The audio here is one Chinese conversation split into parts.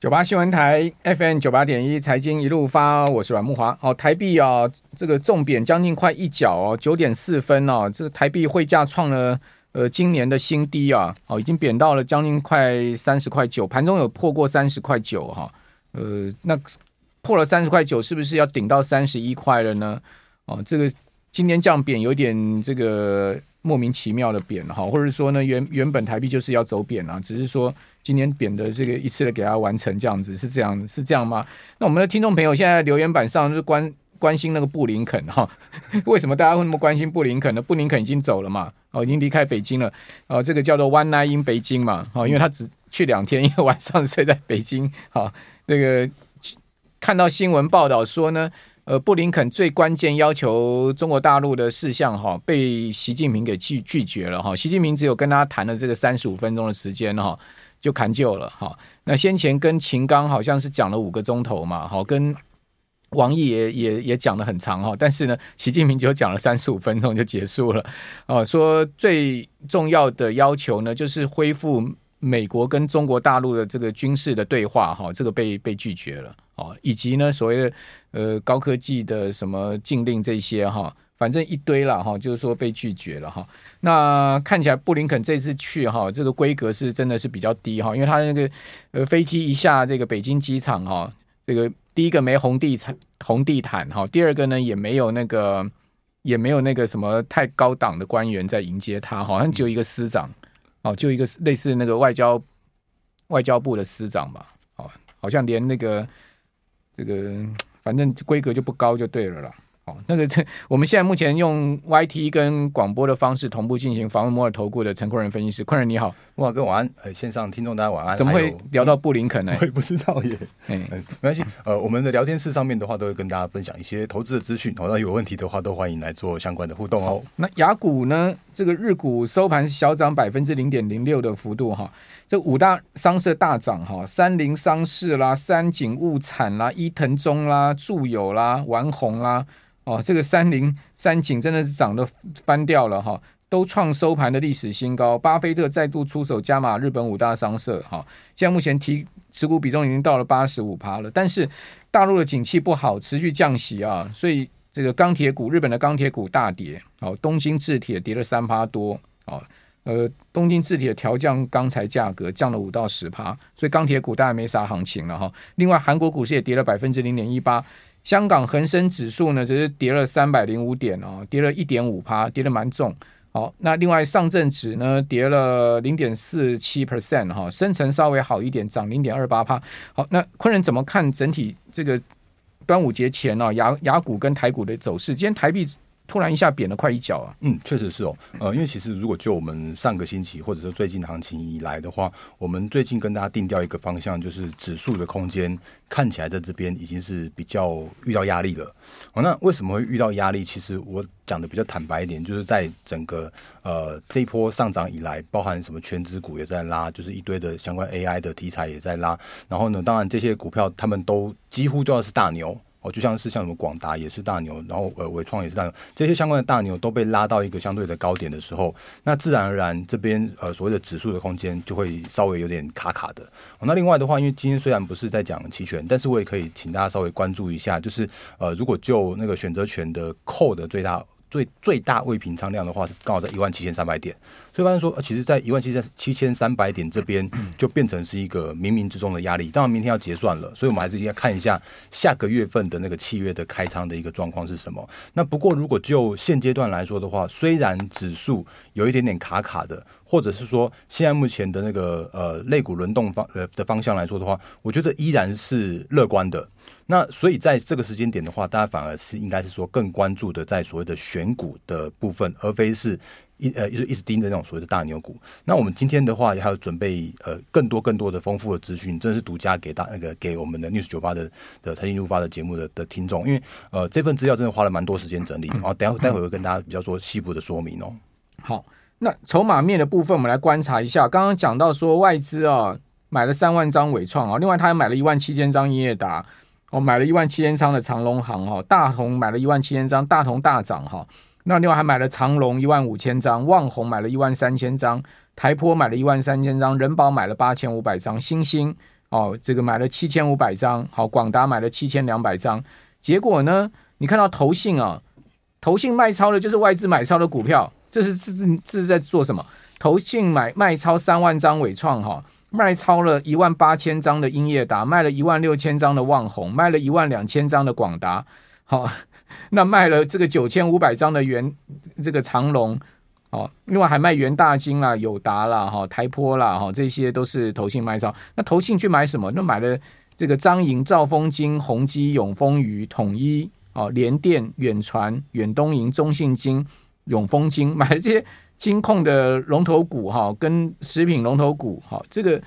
九八新闻台 FM 九八点一财经一路发，我是阮木华。哦，台币啊，这个重贬将近快一角哦，九点四分哦，这个台币汇价创了呃今年的新低啊，哦，已经贬到了将近快三十块九，盘中有破过三十块九哈，呃，那破了三十块九，是不是要顶到三十一块了呢？哦，这个今年降贬有点这个莫名其妙的贬哈，或者说呢，原原本台币就是要走贬啊，只是说。今年贬的这个一次的给他完成这样子是这样是这样吗？那我们的听众朋友现在留言板上就是关关心那个布林肯哈，为什么大家会那么关心布林肯呢？布林肯已经走了嘛，哦，已经离开北京了，哦，这个叫做 One Night in 北京嘛，哦，因为他只去两天，一个晚上睡在北京，好，那个看到新闻报道说呢，呃，布林肯最关键要求中国大陆的事项哈，被习近平给拒拒绝了哈，习近平只有跟他谈了这个三十五分钟的时间哈。就砍就了哈，那先前跟秦刚好像是讲了五个钟头嘛，好，跟王毅也也也讲得很长哈，但是呢，习近平就讲了三十五分钟就结束了，哦，说最重要的要求呢，就是恢复美国跟中国大陆的这个军事的对话哈，这个被被拒绝了，哦，以及呢所谓的呃高科技的什么禁令这些哈。反正一堆了哈，就是说被拒绝了哈。那看起来布林肯这次去哈，这个规格是真的是比较低哈，因为他那个呃飞机一下这个北京机场哈，这个第一个没红地毯红地毯哈，第二个呢也没有那个也没有那个什么太高档的官员在迎接他，好像只有一个司长哦，就一个类似那个外交外交部的司长吧，哦，好像连那个这个反正规格就不高就对了啦。那个，这我们现在目前用 YT 跟广播的方式同步进行访问摩尔投顾的陈坤仁分析师，坤仁你好，慕驊哥晚安，呃，线上听众大家晚安。怎么会聊到布林肯呢？我也不知道耶，嗯，没关系，呃，我们的聊天室上面的话都会跟大家分享一些投资的资讯，好，那有问题的话都欢迎来做相关的互动哦。那雅股呢？这个日股收盘小涨百分之零点零六的幅度哈，这五大商社大涨哈，三菱商事啦、三井物产啦、伊藤忠啦、住友啦、丸红啦。哦，这个三菱、三井真的是涨得翻掉了哈，都创收盘的历史新高。巴菲特再度出手加码日本五大商社哈，现在目前提持股比重已经到了八十五趴了。但是大陆的景气不好，持续降息啊，所以这个钢铁股，日本的钢铁股大跌。哦，东京制铁跌了三趴多。哦，呃，东京制铁调降钢材价格，降了五到十趴，所以钢铁股当然没啥行情了哈。另外，韩国股市也跌了百分之零点一八。香港恒生指数呢，只是跌了三百零五点哦，跌了一点五趴，跌得蛮重。好，那另外上证指呢，跌了零点四七 percent 哈，深成稍微好一点，涨零点二八趴。好，那昆仁怎么看整体这个端午节前呢、哦？雅雅股跟台股的走势？今天台币。突然一下贬了快一角啊！嗯，确实是哦。呃，因为其实如果就我们上个星期或者说最近行情以来的话，我们最近跟大家定调一个方向，就是指数的空间看起来在这边已经是比较遇到压力了。哦，那为什么会遇到压力？其实我讲的比较坦白一点，就是在整个呃这一波上涨以来，包含什么全职股也在拉，就是一堆的相关 AI 的题材也在拉。然后呢，当然这些股票他们都几乎都要是大牛。哦，就像是像什么广达也是大牛，然后呃纬创也是大牛，这些相关的大牛都被拉到一个相对的高点的时候，那自然而然这边呃所谓的指数的空间就会稍微有点卡卡的。那另外的话，因为今天虽然不是在讲期权，但是我也可以请大家稍微关注一下，就是呃如果就那个选择权的扣的最大。最最大未平仓量的话是刚好在一万七千三百点，所以说，其实，在一万七千七千三百点这边就变成是一个冥冥之中的压力。当然，明天要结算了，所以我们还是应该看一下下个月份的那个契约的开仓的一个状况是什么。那不过，如果就现阶段来说的话，虽然指数有一点点卡卡的，或者是说现在目前的那个呃类股轮动方呃的方向来说的话，我觉得依然是乐观的。那所以在这个时间点的话，大家反而是应该是说更关注的在所谓的选股的部分，而非是一呃一直一直盯着那种所谓的大牛股。那我们今天的话也还有准备呃更多更多的丰富的资讯，真的是独家给大那个给我们的 News 九八的的财经入发的节目的的听众，因为呃这份资料真的花了蛮多时间整理，然后等下待会会跟大家比较说细部的说明哦。好，那筹码面的部分我们来观察一下，刚刚讲到说外资啊买了三万张纬创啊，另外他还买了一万七千张英业达。哦、买了一万七千张的长隆行哈，大同买了一万七千张，大同大涨哈。那另外还买了长隆一万五千张，旺宏买了一万三千张，台坡买了一万三千张，人保买了八千五百张，新兴哦，这个买了七千五百张，好，广达买了七千两百张，结果呢，你看到投信啊，投信卖超的就是外资买超的股票，这是这这是在做什么？投信买卖超三万张纬创哈，卖超了一万八千张的英业达，卖了一万六千张的旺宏，卖了一万两千张的广达，好，那卖了这个九千五百张的元这个长荣。哦，另外还卖元大金啦、友达啦、哈台坡啦、哈这些都是投信卖超。那投信去买什么？那买了这个彰银、兆丰金、宏基、永丰余、统一、哦联电、远传、远东银、中信金、永丰金，买了这些金控的龙头股哈，跟食品龙头股哈，这个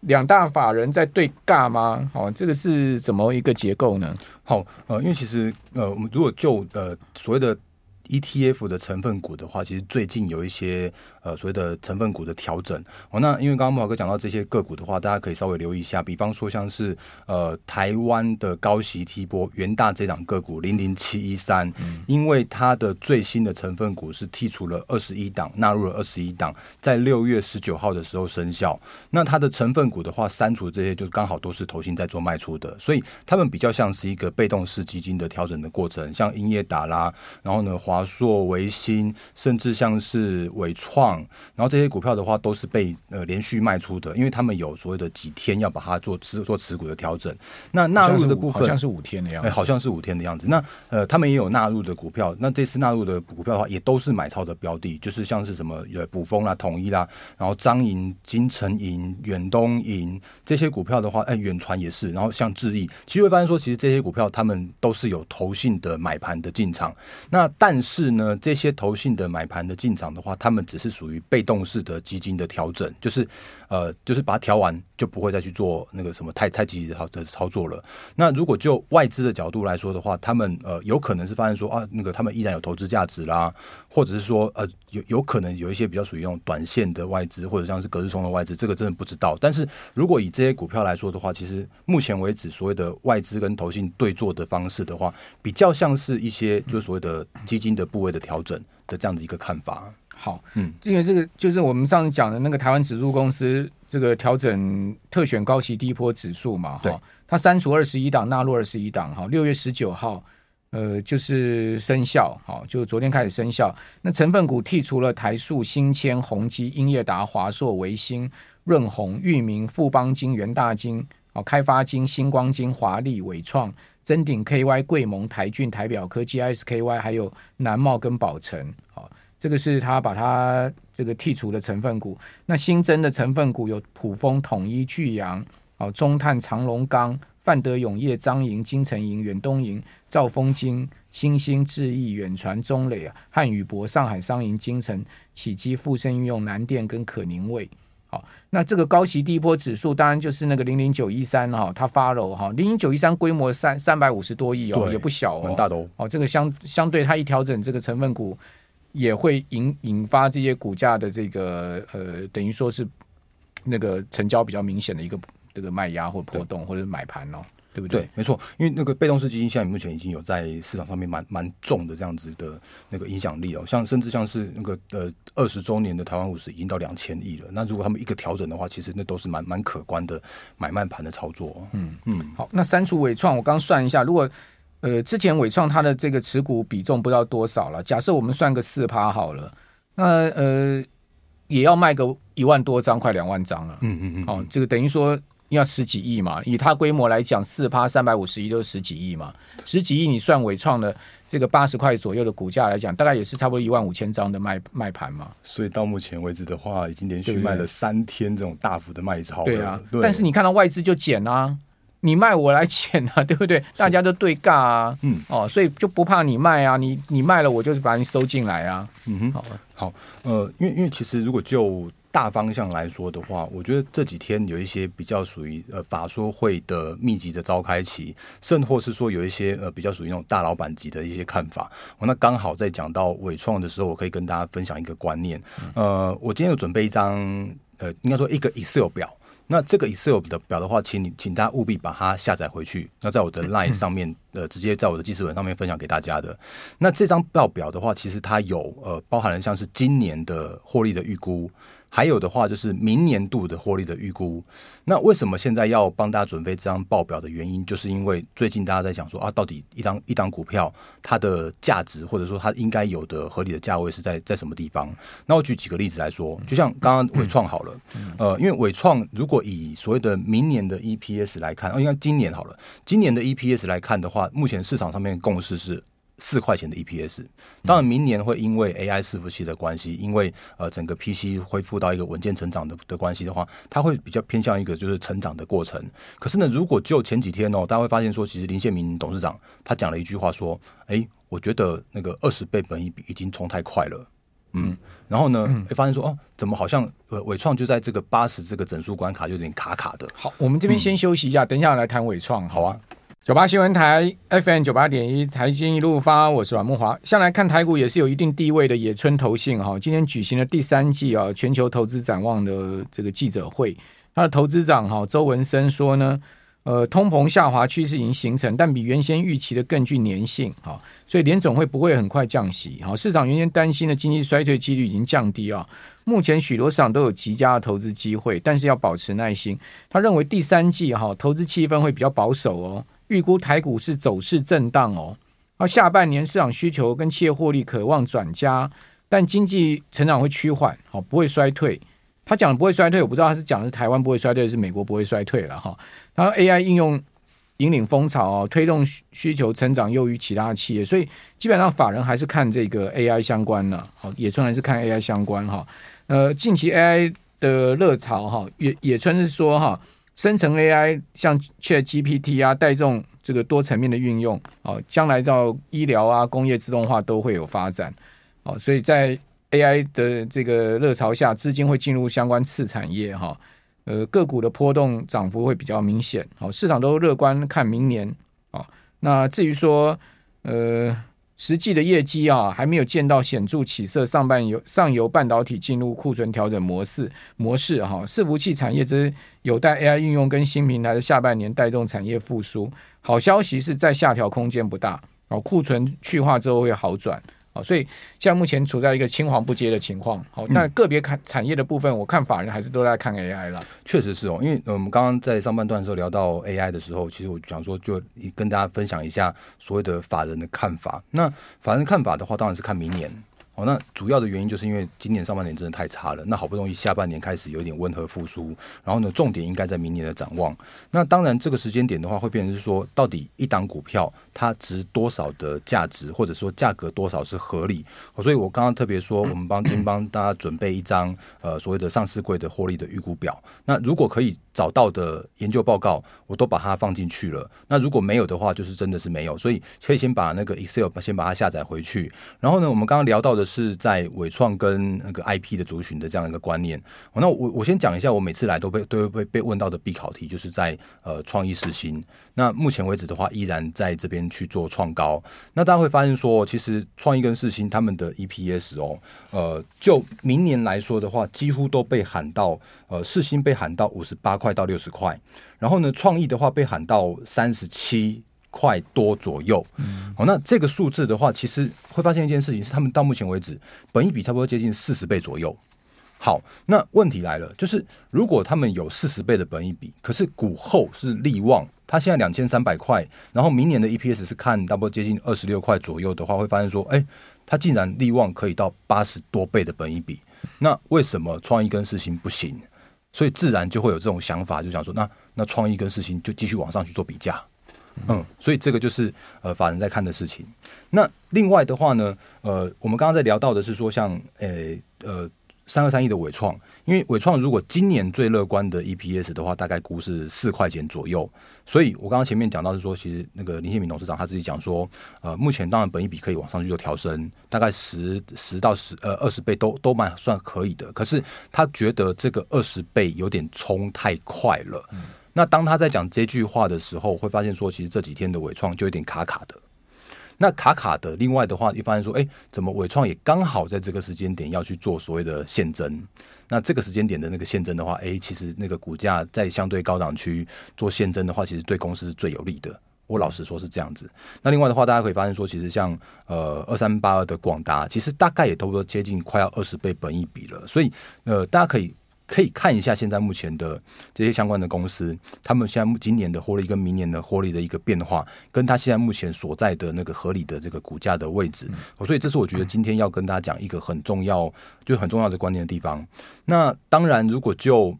两大法人在对尬吗？哦，这个是怎么一个结构呢？好，呃，因为其实呃，我们如果就呃所谓的 ETF 的成分股的话，其实最近有一些。呃，所谓的成分股的调整哦，那因为刚刚慕驊哥讲到这些个股的话，大家可以稍微留意一下，比方说像是呃台湾的高息 T 波元大这档个股零零七一三，因为它的最新的成分股是剔除了二十一档，纳入了二十一档，在六月十九号的时候生效。那它的成分股的话，删除这些就刚好都是投信在做卖出的，所以他们比较像是一个被动式基金的调整的过程，像英业达啦，然后呢华硕、维新，甚至像是伟创。然后这些股票的话都是被呃连续卖出的，因为他们有所谓的几天要把它做持做持股的调整。那纳入的部分好像是五天的样子，哎，好像是五天的样子。那呃，他们也有纳入的股票，那这次纳入的股票的话，也都是买超的标的，就是像是什么呃补风啦、统一啦，然后张银、金城银、远东银这些股票的话，哎，远传也是。然后像智易，其实会发现说，其实这些股票他们都是有投信的买盘的进场。那但是是呢，这些投信的买盘的进场的话，他们只是属于被动式的基金的调整，就是呃，就是把它调完，就不会再去做那个什么太太积极的操操作了。那如果就外资的角度来说的话，他们呃有可能是发现说啊，那个他们依然有投资价值啦，或者是说呃有有可能有一些比较属于那种短线的外资，或者像是隔日冲的外资，这个真的不知道。但是如果以这些股票来说的话，其实目前为止所谓的外资跟投信对做的方式的话，比较像是一些就所谓的基金的部位的调整的这样子一个看法。好，嗯，因为这个就是我们上次讲的那个台湾指数公司这个调整特选高息低波指数嘛，哈，它删除二十一档，纳入二十一档，哈，六月十九号，呃，就是生效，好，就昨天开始生效。那成分股剔除了台塑、新签、宏基、英业达、华硕、维新、润宏、裕民、富邦金、元大金、哦，开发金、星光金、华丽、伟创、臻鼎 KY、贵盟、台郡、台表科、gsky 还有南茂跟宝成，好。这个是他把它这个剔除的成分股，那新增的成分股有普丰、统一、聚阳、哦中碳、长荣钢、范德永业、彰银、金城营、远东营、兆丰金、新兴智易、远传、中磊、汉语博、上海商银、金城、启基、富盛运用、南电跟可宁味。好，那这个高息低波指数当然就是那个零零九一三哈，它发了哈，零零九一三规模三三百五十多亿哦，也不小哦，很大的哦。哦，这个相相对它一调整这个成分股。也会引引发这些股价的这个呃，等于说是那个成交比较明显的一个这个卖压或波动或者买盘哦，对不对？对，没错，因为那个被动式基金现在目前已经有在市场上面蛮蛮重的这样子的那个影响力哦，像甚至像是那个呃二十周年的台湾五十已经到两千亿了，那如果他们一个调整的话，其实那都是蛮蛮可观的买卖盘的操作。嗯嗯，好，那删除伟创，我刚算一下，如果呃，之前伟创它的这个持股比重不知道多少了。假设我们算个四趴好了，那呃也要卖个一万多张，快两万张了。嗯嗯嗯。哦，这个等于说要十几亿嘛，以它规模来讲，四趴三百五十亿都是十几亿嘛。十几亿你算伟创的这个八十块左右的股价来讲，大概也是差不多一万五千张的卖卖盘嘛。所以到目前为止的话，已经连续卖了三天这种大幅的卖超了。对啊。对。但是你看到外资就减啊。你卖我来减啊，对不对？大家都对尬啊，嗯，哦，所以就不怕你卖啊，你你卖了，我就是把你收进来啊，嗯哼，好，好，呃，因为因为其实如果就大方向来说的话，我觉得这几天有一些比较属于呃法说会的密集的召开期，甚或是说有一些呃比较属于那种大老板级的一些看法，哦，那刚好在讲到伟创的时候，我可以跟大家分享一个观念，呃，我今天有准备一张呃，应该说一个 Excel 表。那这个 Excel 的表的话，请你请大家务必把它下载回去。那在我的 Line 上面，呃，直接在我的记事本上面分享给大家的。那这张报表的话，其实它有呃包含了像是今年的获利的预估，还有的话就是明年度的获利的预估。那为什么现在要帮大家准备这张报表的原因，就是因为最近大家在想说啊，到底一张一档股票它的价值，或者说它应该有的合理的价位是在在什么地方？那我举几个例子来说，就像刚刚伟创好了，呃，因为伟创如果以所谓的明年的 EPS 来看，哦，应该今年好了，今年的 EPS 来看的话，目前市场上面共识是。四块钱的 EPS，当然明年会因为 AI 伺服器的关系，因为呃整个 PC 恢复到一个稳健成长的的关系的话，它会比较偏向一个就是成长的过程。可是呢，如果就前几天哦，大家会发现说，其实林宪明董事长他讲了一句话说，哎，我觉得那个二十倍本益比已经冲太快了，嗯，然后呢，会发现说哦，怎么好像呃纬创就在这个八十这个整数关卡就有点卡卡的。好，我们这边先休息一下，嗯、等一下来谈伟创，好啊。九八新闻台 FM 九八点一，台经一路发，我是阮慕华。向来看台股也是有一定地位的野村投信哈，今天举行了第三季啊全球投资展望的这个记者会，他的投资长哈周文生说呢，呃，通膨下滑趋势已经形成，但比原先预期的更具粘性哈，所以联总会不会很快降息哈，市场原先担心的经济衰退几率已经降低啊，目前许多市场都有极佳的投资机会，但是要保持耐心。他认为第三季哈投资气氛会比较保守哦。预估台股是走势震荡哦，而下半年市场需求跟企业获利渴望转佳，但经济成长会趋缓，好不会衰退。他讲不会衰退，我不知道他是讲的是台湾不会衰退，是美国不会衰退了哈。他说 AI 应用引领风潮哦，推动需求成长优于其他企业，所以基本上法人还是看这个 AI 相关的，好野村还是看 AI 相关哈。呃，近期 AI 的热潮哈，野野村是说哈。生成 AI 像 ChatGPT 啊，带动这个多层面的运用哦，将来到医疗啊、工业自动化都会有发展哦，所以在 AI 的这个热潮下，资金会进入相关次产业哈，呃，个股的波动涨幅会比较明显，好，市场都乐观看明年啊，那至于说呃。实际的业绩啊，还没有见到显著起色。上半游上游半导体进入库存调整模式模式哈，伺服器产业则有待 AI 应用跟新平台的下半年带动产业复苏。好消息是在下调空间不大哦，库存去化之后会好转。所以现在目前处在一个青黄不接的情况。好，那个别看产业的部分，我看法人还是都在看 AI 了。确实是哦，因为我们刚刚在上半段的时候聊到 AI 的时候，其实我想说就跟大家分享一下所谓的法人的看法。那法人看法的话，当然是看明年。哦，那主要的原因就是因为今年上半年真的太差了，那好不容易下半年开始有一点温和复苏，然后呢，重点应该在明年的展望。那当然，这个时间点的话，会变成是说，到底一档股票它值多少的价值，或者说价格多少是合理？所以我刚刚特别说，我们帮今帮大家准备一张呃所谓的上市柜的获利的预估表。那如果可以找到的研究报告，我都把它放进去了。那如果没有的话，就是真的是没有。所以可以先把那个 Excel 先把它下载回去。然后呢，我们刚刚聊到的。是在伟创跟那个 IP 的族群的这样一个观念。那我我先讲一下，我每次来都被都会被被问到的必考题，就是在呃创意实行。那目前为止的话，依然在这边去做创高。那大家会发现说，其实创意跟世新他们的 EPS 哦，呃，就明年来说的话，几乎都被喊到呃世新被喊到五十八块到六十块，然后呢，创意的话被喊到三十七。块多左右，嗯，好，那这个数字的话，其实会发现一件事情是，他们到目前为止，本一比差不多接近四十倍左右。好，那问题来了，就是如果他们有四十倍的本一比，可是股后是利旺，它现在两千三百块，然后明年的 EPS 是看差不多接近二十六块左右的话，会发现说，哎，它竟然利旺可以到八十多倍的本一比，那为什么创意跟世新不行？所以自然就会有这种想法，就想说，那那创意跟世新就继续往上去做比价。嗯，所以这个就是呃法人在看的事情。那另外的话呢，呃，我们刚刚在聊到的是说像，像诶呃三二三一的伟创，因为伟创如果今年最乐观的 EPS 的话，大概估是四块钱左右。所以我刚刚前面讲到是说，其实那个林宪明董事长他自己讲说，呃，目前当然本一笔可以往上去做调升，大概十十到十呃二十倍都都蛮算可以的。可是他觉得这个二十倍有点冲太快了。嗯那当他在讲这句话的时候，会发现说，其实这几天的伟创就有点卡卡的。那卡卡的，另外的话，一发现说，哎，怎么伟创也刚好在这个时间点要去做所谓的现增？那这个时间点的那个现增的话，哎，其实那个股价在相对高档区做现增的话，其实对公司是最有利的。我老实说是这样子。那另外的话，大家可以发现说，其实像呃二三八二的广达，其实大概也差不多接近快要二十倍本一比了。所以呃，大家可以。可以看一下现在目前的这些相关的公司，他们现在今年的获利跟明年的获利的一个变化，跟他现在目前所在的那个合理的这个股价的位置，所以这是我觉得今天要跟大家讲一个很重要，就是很重要的观念的地方。那当然，如果就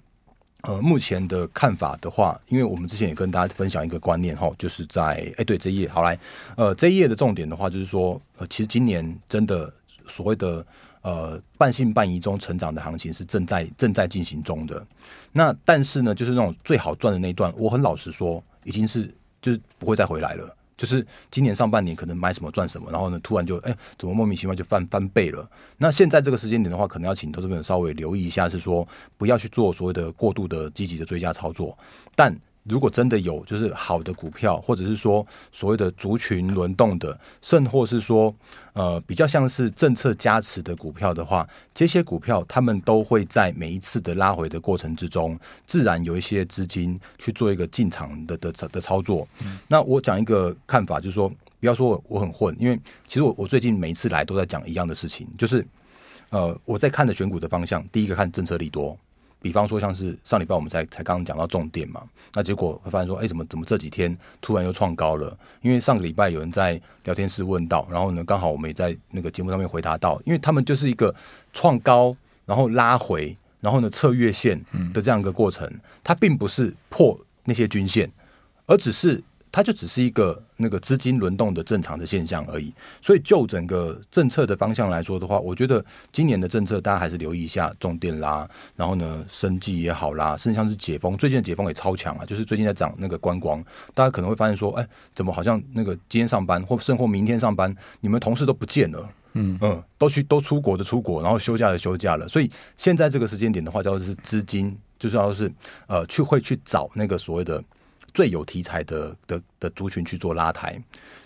呃目前的看法的话，因为我们之前也跟大家分享一个观念哈，就是在哎对这一页好来，呃这一页的重点的话就是说，呃其实今年真的所谓的。呃，半信半疑中成长的行情是正在正在进行中的。那但是呢，就是那种最好赚的那一段，我很老实说，已经是就是不会再回来了。就是今年上半年可能买什么赚什么，然后呢，突然就哎，怎么莫名其妙就翻翻倍了？那现在这个时间点的话，可能要请投资朋友稍微留意一下，是说不要去做所谓的过度的积极的追加操作，但。如果真的有就是好的股票，或者是说所谓的族群轮动的，甚或是说呃比较像是政策加持的股票的话，这些股票他们都会在每一次的拉回的过程之中，自然有一些资金去做一个进场的的的操作。嗯、那我讲一个看法，就是说不要说我很混，因为其实我我最近每一次来都在讲一样的事情，就是呃我在看的选股的方向，第一个看政策利多。比方说，像是上礼拜我们才才刚刚讲到重点嘛，那结果会发现说，哎、怎么怎么这几天突然又创高了？因为上个礼拜有人在聊天室问到，然后呢，刚好我们也在那个节目上面回答到，因为他们就是一个创高，然后拉回，然后呢测月线的这样一个过程，它并不是破那些均线，而只是。它就只是一个那个资金轮动的正常的现象而已，所以就整个政策的方向来说的话，我觉得今年的政策大家还是留意一下重电啦，然后呢，生计也好啦，甚至像是解封，最近的解封也超强啊，就是最近在涨那个观光，大家可能会发现说，哎，怎么好像那个今天上班或甚或明天上班，你们同事都不见了，嗯。嗯，都去都出国的出国，然后休假的休假了，所以现在这个时间点的话，叫做是资金，就是要是呃去会去找那个所谓的。最有题材的的的族群去做拉抬，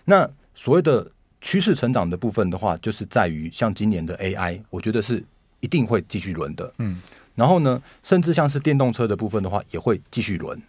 那所谓的趋势成长的部分的话，就是在于像今年的 AI，我觉得是一定会继续轮的，嗯，然后呢，甚至像是电动车的部分的话，也会继续轮。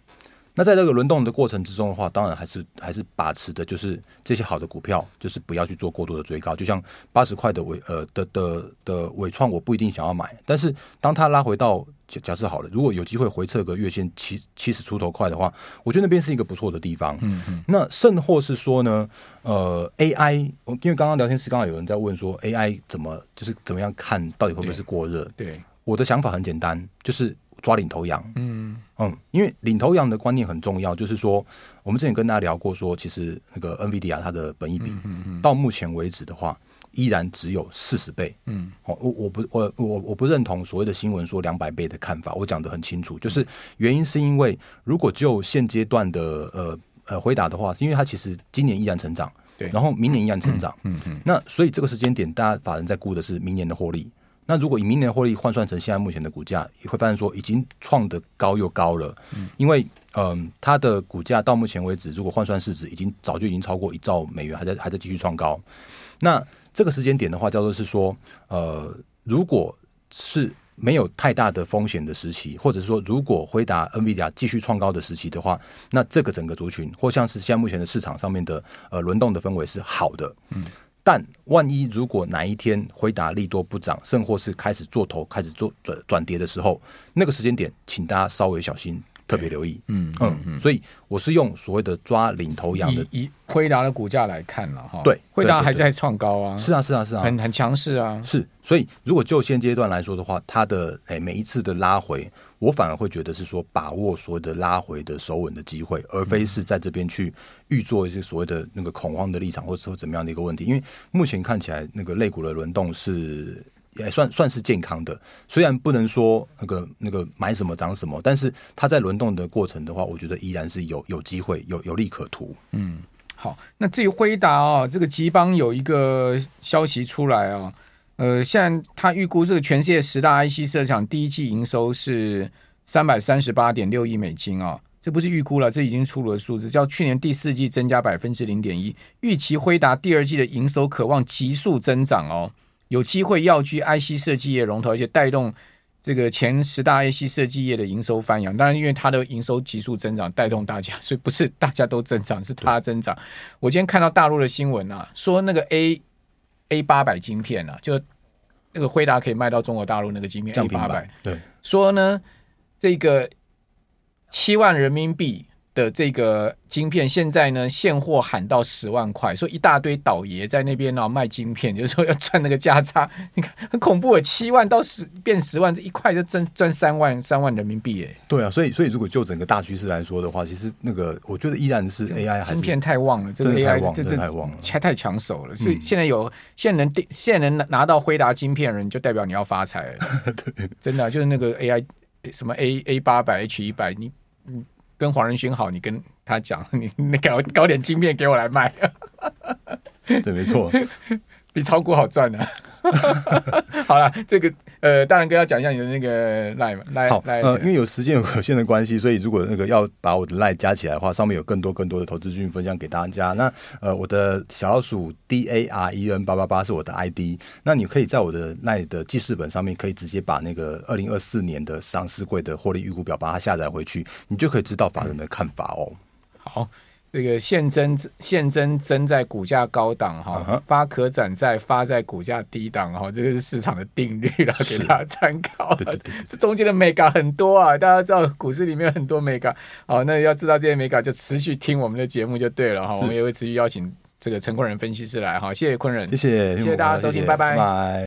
那在这个轮动的过程之中的话，当然还是还是把持的，就是这些好的股票，就是不要去做过多的追高。就像八十块的尾呃的的的尾创，我不一定想要买，但是当它拉回到假假设好了，如果有机会回测个月线七七十出头块的话，我觉得那边是一个不错的地方。嗯嗯。那甚或是说呢，呃，AI，因为刚刚聊天室刚好有人在问说，AI 怎么就是怎么样看到底会不会是过热？对，我的想法很简单，就是。抓领头羊，嗯。嗯，因为领头羊的观念很重要，就是说，我们之前跟大家聊过，说其实那个 NVIDIA 它的本益比，嗯到目前为止的话，依然只有四十倍，嗯，我我不我我我不认同所谓的新闻说两百倍的看法，我讲的很清楚，就是原因是因为如果就现阶段的呃呃回答的话，因为它其实今年依然成长，对，然后明年依然成长，嗯嗯，那所以这个时间点，大家法人在估的是明年的获利。那如果以明年获利换算成现在目前的股价，也会发现说已经创得高又高了。因为嗯、它的股价到目前为止，如果换算市值，已经早就已经超过一兆美元，还在还在继续创高。那这个时间点的话，叫做是说，呃，如果是没有太大的风险的时期，或者是说如果回答 NVIDIA 继续创高的时期的话，那这个整个族群或像是现在目前的市场上面的呃轮动的氛围是好的。嗯。但万一如果哪一天回答利多不涨，甚或是开始做头、开始做转转跌的时候，那个时间点，请大家稍微小心，特别留意。嗯嗯嗯，所以我是用所谓的抓领头羊的，以辉达的股价来看了哈。对，辉达还在创高啊。是啊是啊是啊，很很强势啊。是，所以如果就现阶段来说的话，它的诶每一次的拉回。我反而会觉得是说把握所谓的拉回的守稳的机会，而非是在这边去预做一些所谓的那个恐慌的立场，或者说怎么样的一个问题。因为目前看起来那个类股的轮动是也算算是健康的，虽然不能说那个那个买什么涨什么，但是它在轮动的过程的话，我觉得依然是有有机会有有利可图。嗯，好，那至于辉达啊，这个吉邦有一个消息出来啊。呃，现在他预估这个全世界十大 IC 设厂第一季营收是三百三十八点六亿美金啊，这不是预估了，这已经出炉的数字，较去年第四季增加百分之零点一。预期辉达第二季的营收可望急速增长哦，有机会要居 IC 设计业龙头，而且带动这个前十大 IC 设计业的营收翻扬，当然因为它的营收急速增长带动大家，所以不是大家都增长，是它增长。我今天看到大陆的新闻啊，说那个 A A 八百晶片啊，就那个辉达可以卖到中国大陆那个晶片 A 八百，对，说呢这个七万人民币。的这个晶片现在呢，现货喊到十万块，说一大堆倒爷在那边呢卖晶片，就是说要赚那个价差，你看很恐怖啊，七万到十变十万，这一块就赚赚三万三万人民币哎。对啊，所以所以如果就整个大趋势来说的话，其实那个我觉得依然是 AI 还是晶片太旺了，这个 AI 这这太旺了，太太抢手了。所以现在有现在能现在能拿到辉达晶片的人，就代表你要发财了。对，真的就是那个 AI 什么 A A 八百 H 一百，你你。跟黄仁勋好，你跟他讲，你你搞搞点晶片给我来卖。对，没错，比炒股好赚呢、啊。好了，这个呃，大仁哥要讲一下你的那个 line 好，呃，因为有时间有限的关系，所以如果那个要把我的 line 加起来的话，上面有更多更多的投资资讯分享给大家。那呃，我的小老鼠 D A R E N 八八八是我的 ID，那你可以在我的 line 的记事本上面，可以直接把那个二零二四年的上市柜的获利预估表把它下载回去，你就可以知道法人的看法哦。好。这个现增现增增在股价高档哈，uh. 发可转债发在股价低档哈，这个是市场的定律啦，给大家参考。对对对对，这中间的美感很多啊，大家知道股市里面很多美感，好，那要知道这些美感就持续听我们的节目就对了哈，是我们也会持续邀请这个陈坤仁分析师来哈，谢谢坤仁，谢谢，谢谢大家收听，谢谢拜拜。拜拜。